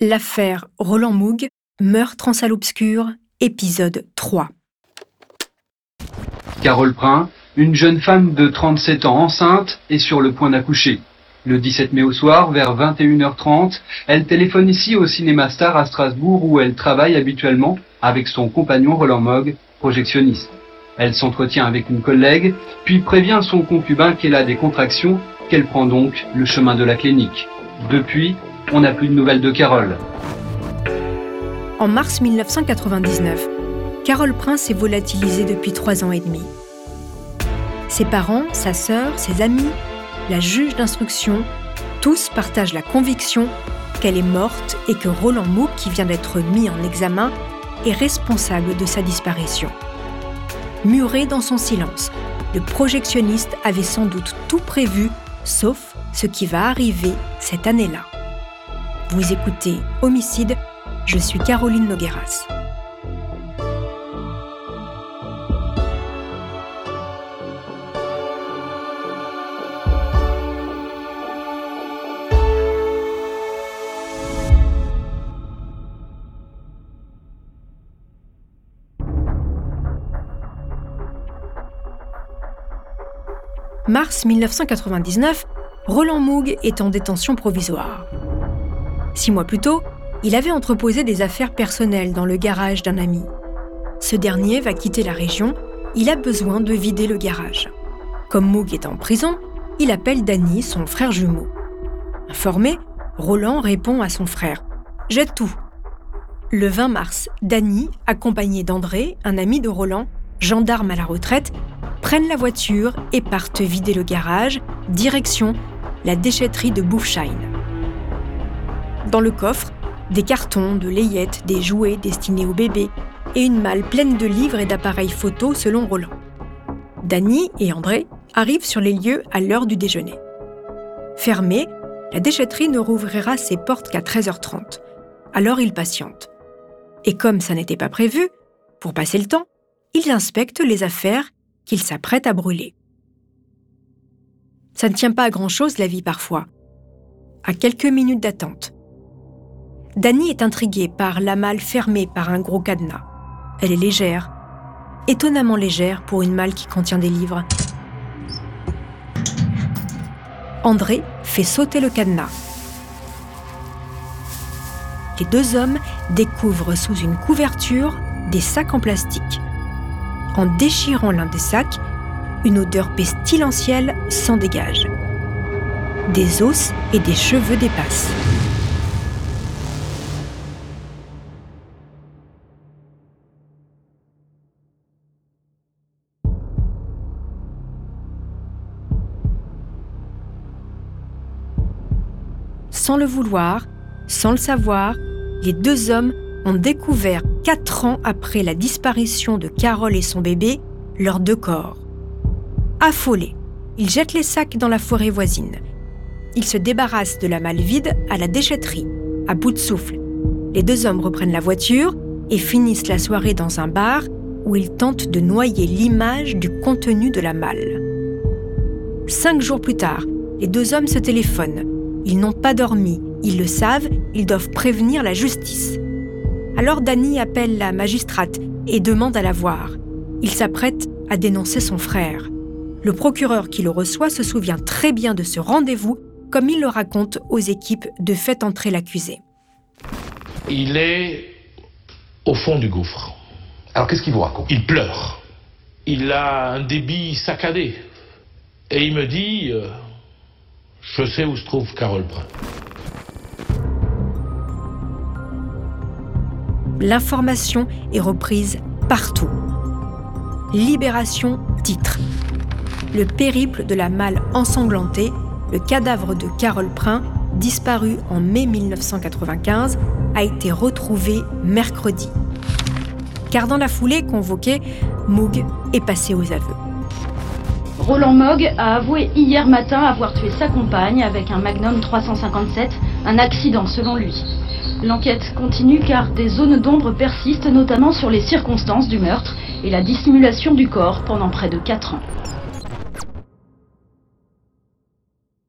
L'affaire Roland Moog, meurtre en salle obscure, épisode 3. Carole Prin, une jeune femme de 37 ans enceinte, est sur le point d'accoucher. Le 17 mai au soir, vers 21h30, elle téléphone ici au Cinéma Star à Strasbourg où elle travaille habituellement avec son compagnon Roland Moog, projectionniste. Elle s'entretient avec une collègue, puis prévient son concubin qu'elle a des contractions, qu'elle prend donc le chemin de la clinique. Depuis, on n'a plus de nouvelles de Carole. En mars 1999, Carole Prince s'est volatilisée depuis trois ans et demi. Ses parents, sa sœur, ses amis, la juge d'instruction, tous partagent la conviction qu'elle est morte et que Roland Mouk, qui vient d'être mis en examen, est responsable de sa disparition. Muré dans son silence, le projectionniste avait sans doute tout prévu, sauf ce qui va arriver cette année-là. Vous écoutez Homicide, je suis Caroline Nogueras. Mars 1999, Roland Moog est en détention provisoire. Six mois plus tôt, il avait entreposé des affaires personnelles dans le garage d'un ami. Ce dernier va quitter la région, il a besoin de vider le garage. Comme Moog est en prison, il appelle Danny, son frère jumeau. Informé, Roland répond à son frère Jette tout. Le 20 mars, Danny, accompagné d'André, un ami de Roland, gendarme à la retraite, prennent la voiture et partent vider le garage, direction la déchetterie de Boufshine. Dans le coffre, des cartons, de layettes, des jouets destinés aux bébés et une malle pleine de livres et d'appareils photos selon Roland. Dany et André arrivent sur les lieux à l'heure du déjeuner. Fermée, la déchetterie ne rouvrira ses portes qu'à 13h30. Alors ils patientent. Et comme ça n'était pas prévu, pour passer le temps, ils inspectent les affaires qu'ils s'apprêtent à brûler. Ça ne tient pas à grand-chose la vie parfois. À quelques minutes d'attente, Dany est intriguée par la malle fermée par un gros cadenas. Elle est légère, étonnamment légère pour une malle qui contient des livres. André fait sauter le cadenas. Les deux hommes découvrent sous une couverture des sacs en plastique. En déchirant l'un des sacs, une odeur pestilentielle s'en dégage. Des os et des cheveux dépassent. Sans le vouloir, sans le savoir, les deux hommes ont découvert, quatre ans après la disparition de Carole et son bébé, leurs deux corps. Affolés, ils jettent les sacs dans la forêt voisine. Ils se débarrassent de la malle vide à la déchetterie, à bout de souffle. Les deux hommes reprennent la voiture et finissent la soirée dans un bar où ils tentent de noyer l'image du contenu de la malle. Cinq jours plus tard, les deux hommes se téléphonent ils n'ont pas dormi, ils le savent, ils doivent prévenir la justice. Alors Danny appelle la magistrate et demande à la voir. Il s'apprête à dénoncer son frère. Le procureur qui le reçoit se souvient très bien de ce rendez-vous, comme il le raconte aux équipes de Faites entrer l'accusé. Il est au fond du gouffre. Alors qu'est-ce qu'il vous raconte? Il pleure. Il a un débit saccadé. Et il me dit, euh, je sais où se trouve Carole Brun. L'information est reprise partout. Libération titre. Le périple de la malle ensanglantée, le cadavre de Carole Prin, disparu en mai 1995, a été retrouvé mercredi. Car dans la foulée convoquée, Moog est passé aux aveux. Roland Mogg a avoué hier matin avoir tué sa compagne avec un Magnum 357, un accident selon lui. L'enquête continue car des zones d'ombre persistent notamment sur les circonstances du meurtre et la dissimulation du corps pendant près de 4 ans.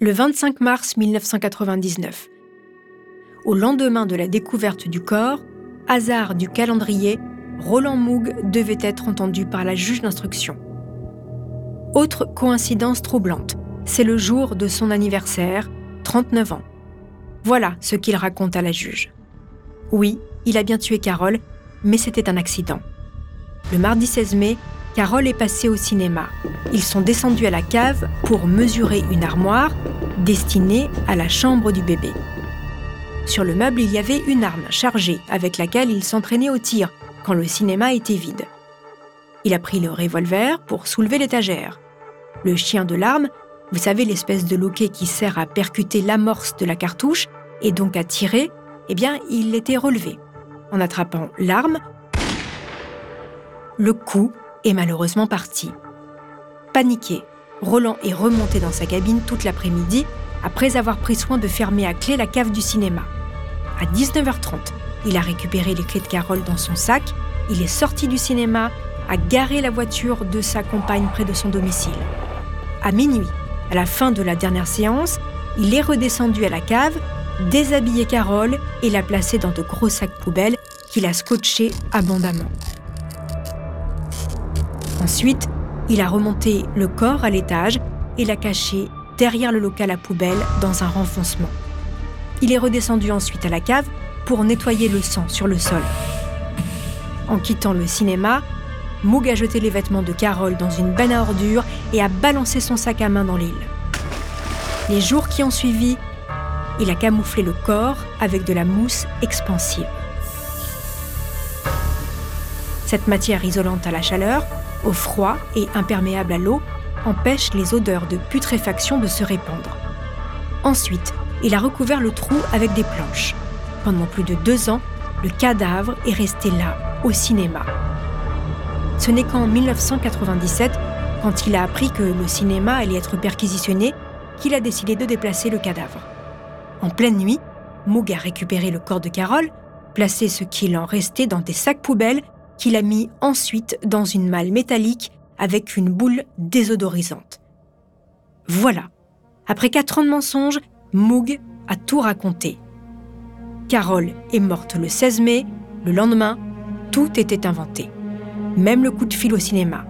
Le 25 mars 1999. au lendemain de la découverte du corps, hasard du calendrier, Roland Moog devait être entendu par la juge d'instruction. Autre coïncidence troublante, c'est le jour de son anniversaire, 39 ans. Voilà ce qu'il raconte à la juge. Oui, il a bien tué Carole, mais c'était un accident. Le mardi 16 mai, Carole est passée au cinéma. Ils sont descendus à la cave pour mesurer une armoire destinée à la chambre du bébé. Sur le meuble, il y avait une arme chargée avec laquelle il s'entraînait au tir quand le cinéma était vide. Il a pris le revolver pour soulever l'étagère. Le chien de l'arme, vous savez l'espèce de loquet qui sert à percuter l'amorce de la cartouche et donc à tirer, eh bien, il était relevé. En attrapant l'arme, le coup est malheureusement parti. Paniqué, Roland est remonté dans sa cabine toute l'après-midi après avoir pris soin de fermer à clé la cave du cinéma. À 19h30, il a récupéré les clés de Carole dans son sac, il est sorti du cinéma, a garé la voiture de sa compagne près de son domicile. À minuit, à la fin de la dernière séance, il est redescendu à la cave, déshabillé Carole et l'a placée dans de gros sacs poubelles qu'il a scotchés abondamment. Ensuite, il a remonté le corps à l'étage et l'a caché derrière le local à poubelle dans un renfoncement. Il est redescendu ensuite à la cave pour nettoyer le sang sur le sol. En quittant le cinéma, Moog a jeté les vêtements de Carole dans une benne à ordures et a balancé son sac à main dans l'île. Les jours qui ont suivi, il a camouflé le corps avec de la mousse expansive. Cette matière isolante à la chaleur, au froid et imperméable à l'eau empêche les odeurs de putréfaction de se répandre. Ensuite, il a recouvert le trou avec des planches. Pendant plus de deux ans, le cadavre est resté là, au cinéma. Ce n'est qu'en 1997, quand il a appris que le cinéma allait être perquisitionné, qu'il a décidé de déplacer le cadavre. En pleine nuit, Moog a récupéré le corps de Carole, placé ce qu'il en restait dans des sacs poubelles qu'il a mis ensuite dans une malle métallique avec une boule désodorisante. Voilà. Après quatre ans de mensonges, Moog a tout raconté. Carole est morte le 16 mai, le lendemain, tout était inventé. Même le coup de fil au cinéma.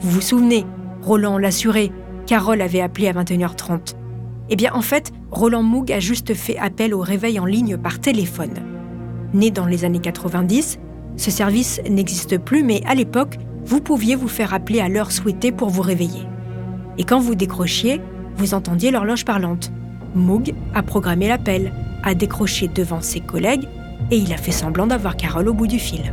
Vous vous souvenez, Roland l'assurait, Carole avait appelé à 21h30. Eh bien, en fait, Roland Moog a juste fait appel au réveil en ligne par téléphone. Né dans les années 90, ce service n'existe plus, mais à l'époque, vous pouviez vous faire appeler à l'heure souhaitée pour vous réveiller. Et quand vous décrochiez, vous entendiez l'horloge parlante. Moog a programmé l'appel, a décroché devant ses collègues et il a fait semblant d'avoir Carole au bout du fil.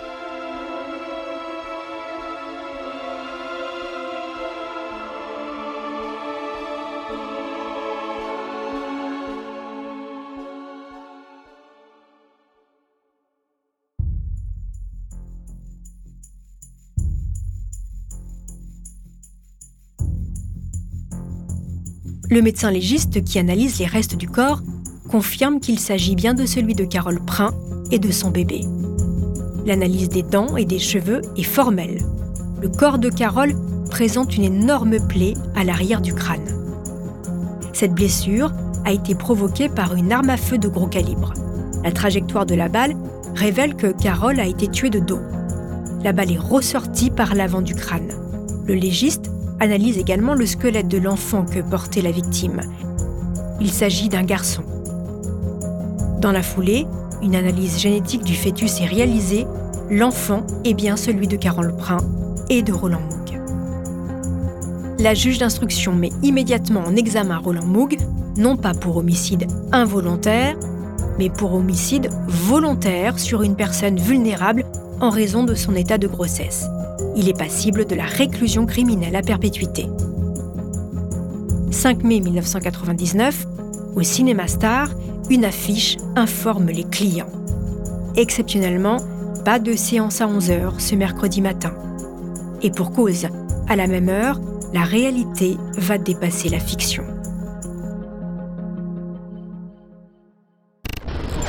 Le médecin légiste qui analyse les restes du corps confirme qu'il s'agit bien de celui de Carole Prin et de son bébé. L'analyse des dents et des cheveux est formelle. Le corps de Carole présente une énorme plaie à l'arrière du crâne. Cette blessure a été provoquée par une arme à feu de gros calibre. La trajectoire de la balle révèle que Carole a été tuée de dos. La balle est ressortie par l'avant du crâne. Le légiste analyse également le squelette de l'enfant que portait la victime. Il s'agit d'un garçon. Dans la foulée, une analyse génétique du fœtus est réalisée. L'enfant est bien celui de Carole Prin et de Roland Moog. La juge d'instruction met immédiatement en examen Roland Moog, non pas pour homicide involontaire, mais pour homicide volontaire sur une personne vulnérable en raison de son état de grossesse il est passible de la réclusion criminelle à perpétuité. 5 mai 1999, au Cinéma Star, une affiche informe les clients. Exceptionnellement, pas de séance à 11h ce mercredi matin. Et pour cause, à la même heure, la réalité va dépasser la fiction.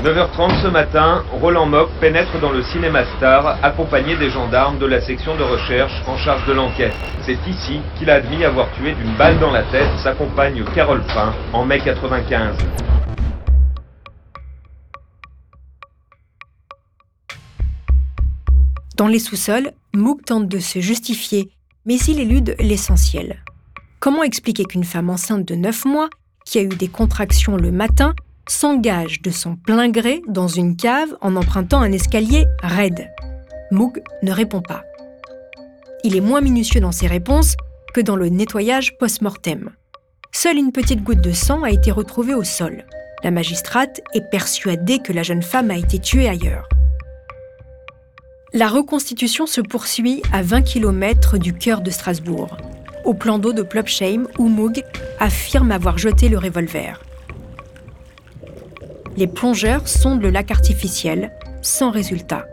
9h30 ce matin, Roland Mock pénètre dans le cinéma Star, accompagné des gendarmes de la section de recherche en charge de l'enquête. C'est ici qu'il a admis avoir tué d'une balle dans la tête sa compagne Carole Pain en mai 95. Dans les sous-sols, Mook tente de se justifier, mais il élude l'essentiel. Comment expliquer qu'une femme enceinte de 9 mois, qui a eu des contractions le matin, s'engage de son plein gré dans une cave en empruntant un escalier raide. Moog ne répond pas. Il est moins minutieux dans ses réponses que dans le nettoyage post-mortem. Seule une petite goutte de sang a été retrouvée au sol. La magistrate est persuadée que la jeune femme a été tuée ailleurs. La reconstitution se poursuit à 20 km du cœur de Strasbourg, au plan d'eau de Plopsheim où Moog affirme avoir jeté le revolver les plongeurs sondent le lac artificiel, sans résultat.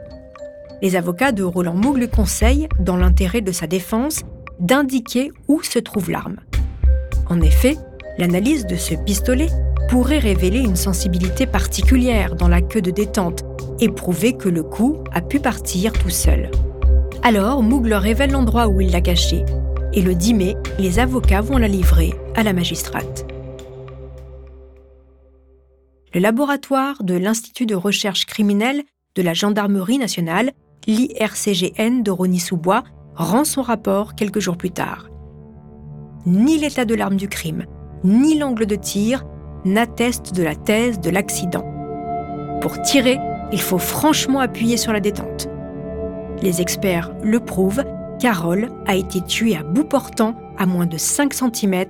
Les avocats de Roland Moog conseillent, dans l'intérêt de sa défense, d'indiquer où se trouve l'arme. En effet, l'analyse de ce pistolet pourrait révéler une sensibilité particulière dans la queue de détente et prouver que le coup a pu partir tout seul. Alors, Moog leur révèle l'endroit où il l'a caché, et le 10 mai, les avocats vont la livrer à la magistrate le laboratoire de l'Institut de recherche criminelle de la Gendarmerie nationale, l'IRCGN de Rony-sous-Bois, rend son rapport quelques jours plus tard. Ni l'état de l'arme du crime, ni l'angle de tir n'attestent de la thèse de l'accident. Pour tirer, il faut franchement appuyer sur la détente. Les experts le prouvent, Carole a été tuée à bout portant à moins de 5 cm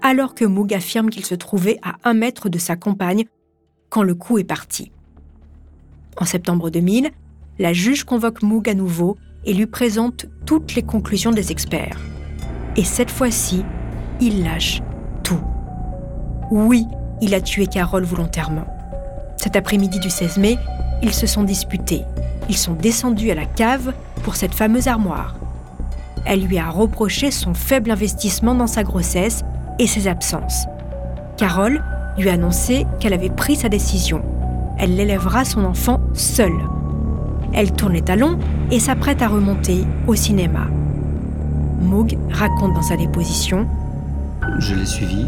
alors que Moog affirme qu'il se trouvait à 1 mètre de sa compagne quand le coup est parti. En septembre 2000, la juge convoque Moog à nouveau et lui présente toutes les conclusions des experts. Et cette fois-ci, il lâche tout. Oui, il a tué Carole volontairement. Cet après-midi du 16 mai, ils se sont disputés. Ils sont descendus à la cave pour cette fameuse armoire. Elle lui a reproché son faible investissement dans sa grossesse et ses absences. Carole lui a annoncé qu'elle avait pris sa décision. Elle élèvera son enfant seule. Elle tourne les talons et s'apprête à remonter au cinéma. Moog raconte dans sa déposition Je l'ai suivi,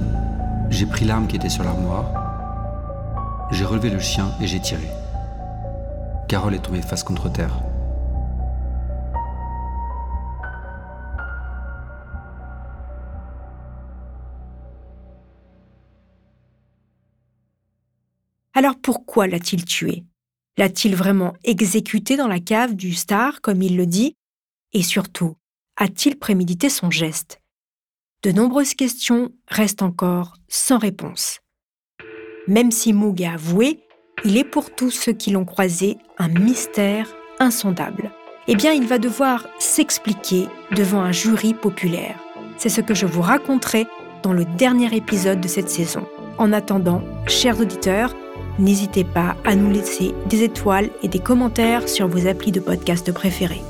j'ai pris l'arme qui était sur l'armoire, j'ai relevé le chien et j'ai tiré. Carole est tombée face contre terre. Alors pourquoi l'a-t-il tué? L'a-t-il vraiment exécuté dans la cave du star, comme il le dit? Et surtout, a-t-il prémédité son geste? De nombreuses questions restent encore sans réponse. Même si Moog a avoué, il est pour tous ceux qui l'ont croisé un mystère insondable. Eh bien, il va devoir s'expliquer devant un jury populaire. C'est ce que je vous raconterai dans le dernier épisode de cette saison. En attendant, chers auditeurs, N'hésitez pas à nous laisser des étoiles et des commentaires sur vos applis de podcast préférés.